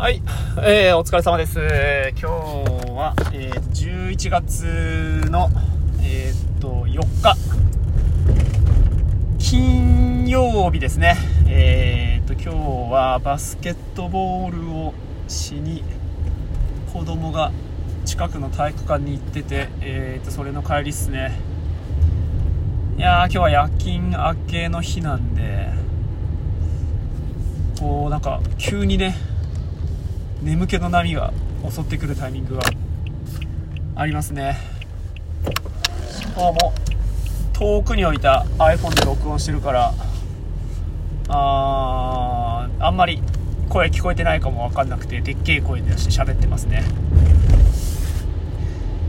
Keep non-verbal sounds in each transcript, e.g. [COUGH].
はい、えー、お疲れ様です。今日は、えー、11月の、えー、っと、4日、金曜日ですね。えー、っと、今日はバスケットボールをしに、子供が近くの体育館に行ってて、え、っと、それの帰りっすね。いや、今日は夜勤明けの日なんで、こう、なんか、急にね、眠気の波が襲ってくるタイミングがありますね。あも。う遠くに置いた iPhone で録音してるからあーあんまり声聞こえてないかも分かんなくてでっけえ声でして喋ってますね。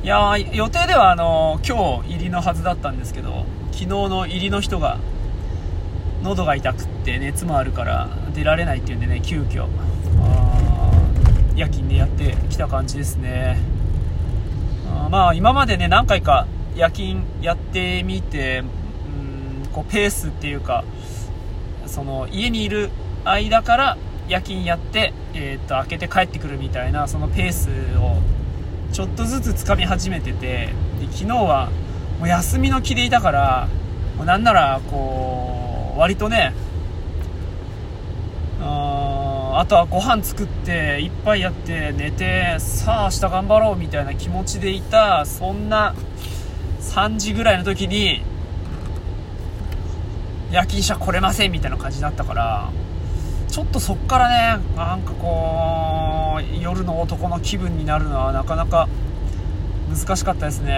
いや予定ではあの今日入りのはずだったんですけど昨日の入りの人が喉が痛くって熱もあるから出られないっていうんでね急遽。あ夜勤でやってきた感じですね。あまあ今までね何回か夜勤やってみてうんこうペースっていうかその家にいる間から夜勤やって、えー、っと開けて帰ってくるみたいなそのペースをちょっとずつつかみ始めててで昨日はもう休みの気でいたからもうなんならこう割とねあとはご飯作って一杯やって寝てさあ明日頑張ろうみたいな気持ちでいたそんな3時ぐらいの時に夜勤者来れませんみたいな感じになったからちょっとそっからねなんかこう夜の男の気分になるのはなかなか難しかったですね。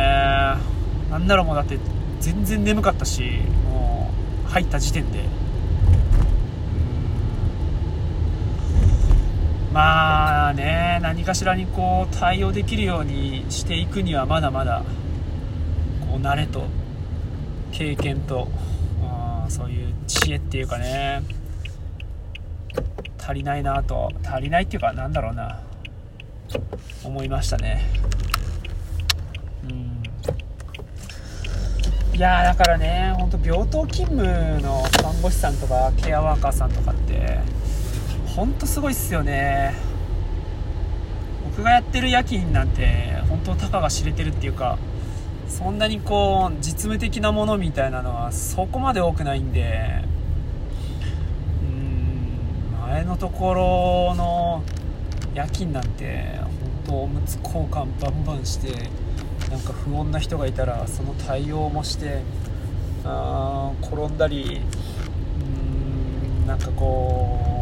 なんならもうだって全然眠かったしもう入った時点で。まあね何かしらにこう対応できるようにしていくにはまだまだこう慣れと経験とそういう知恵っていうかね足りないなと足りないっていうかなんだろうな思いましたね。うん。いやだからね本当病棟勤務の看護師さんとかケアワーカーさんとかってほんとすごいっすよね。僕がやってる夜勤なんて本当たかが知れてるっていうかそんなにこう実務的なものみたいなのはそこまで多くないんでうん前のところの夜勤なんて本当おむつ交換バンバンしてなんか不穏な人がいたらその対応もしてあ転んだりうんなんかこう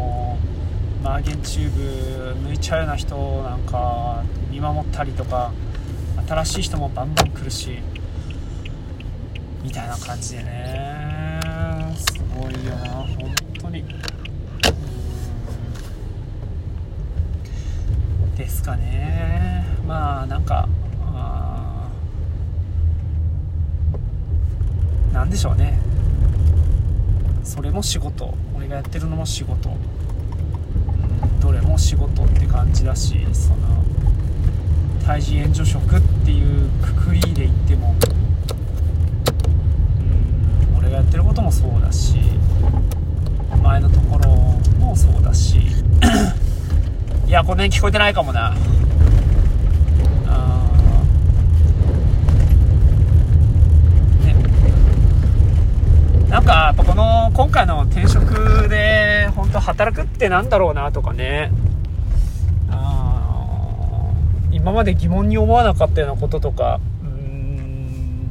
マーゲンチューブ抜いちゃうような人なんか見守ったりとか新しい人もバンバン来るしみたいな感じでね。すごいよな本当に。ですかね。まあなんかなんでしょうね。それも仕事。俺がやってるのも仕事。仕事って感じだしその対人援助職っていうくくりで言ってもうん俺がやってることもそうだし前のところもそうだし [COUGHS] いやこの辺聞こえてないかもな。なんかやっぱこの今回の転職で本当働くってなんだろうなとかね。今まで疑問に思わなかったようなこととかうん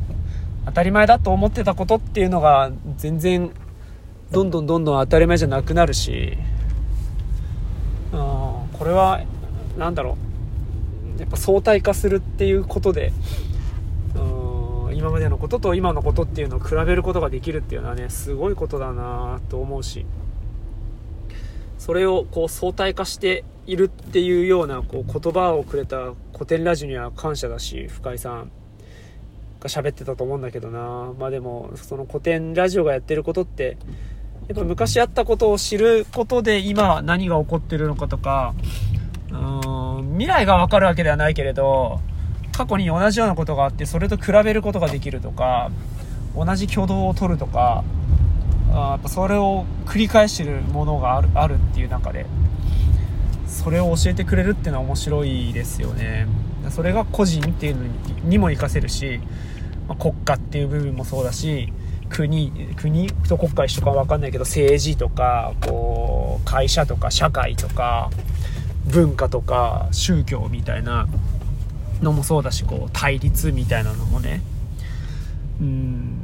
当たり前だと思ってたことっていうのが全然どんどんどんどん当たり前じゃなくなるしあこれは何だろうやっぱ相対化するっていうことで今までのことと今のことっていうのを比べることができるっていうのはねすごいことだなと思うしそれをこう相対化しているっていうようなこう言葉をくれた古典ラジオには感謝だし深井さんが喋ってたと思うんだけどな。まあでもその古典ラジオがやってることってやっぱ昔あったことを知ることで今何が起こってるのかとかうん未来がわかるわけではないけれど過去に同じようなことがあってそれと比べることができるとか同じ挙動を取るとかあやっぱそれを繰り返してるものがあるあるっていう中で。それを教えてくれるっていうのは面白いですよね。それが個人っていうのにも活かせるし、まあ、国家っていう部分もそうだし国国と国家一緒か分かんないけど政治とかこう会社とか社会とか文化とか宗教みたいなのもそうだしこう対立みたいなのもね。うん。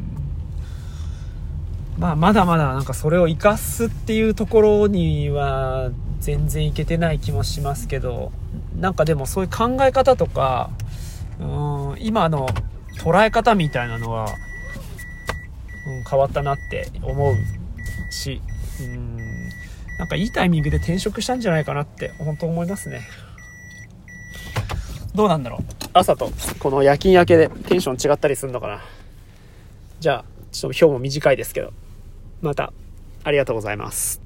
まあまだまだなんかそれを生かすっていうところには全然いけてない気もしますけどなんかでもそういう考え方とかうん今の捉え方みたいなのは、うん、変わったなって思うしうんなんかいいタイミングで転職したんじゃないかなって本当思いますね。どうなんだろう？朝とこの夜勤明けでテンション違ったりするのかな。じゃあちょっと今日も短いですけどまたありがとうございます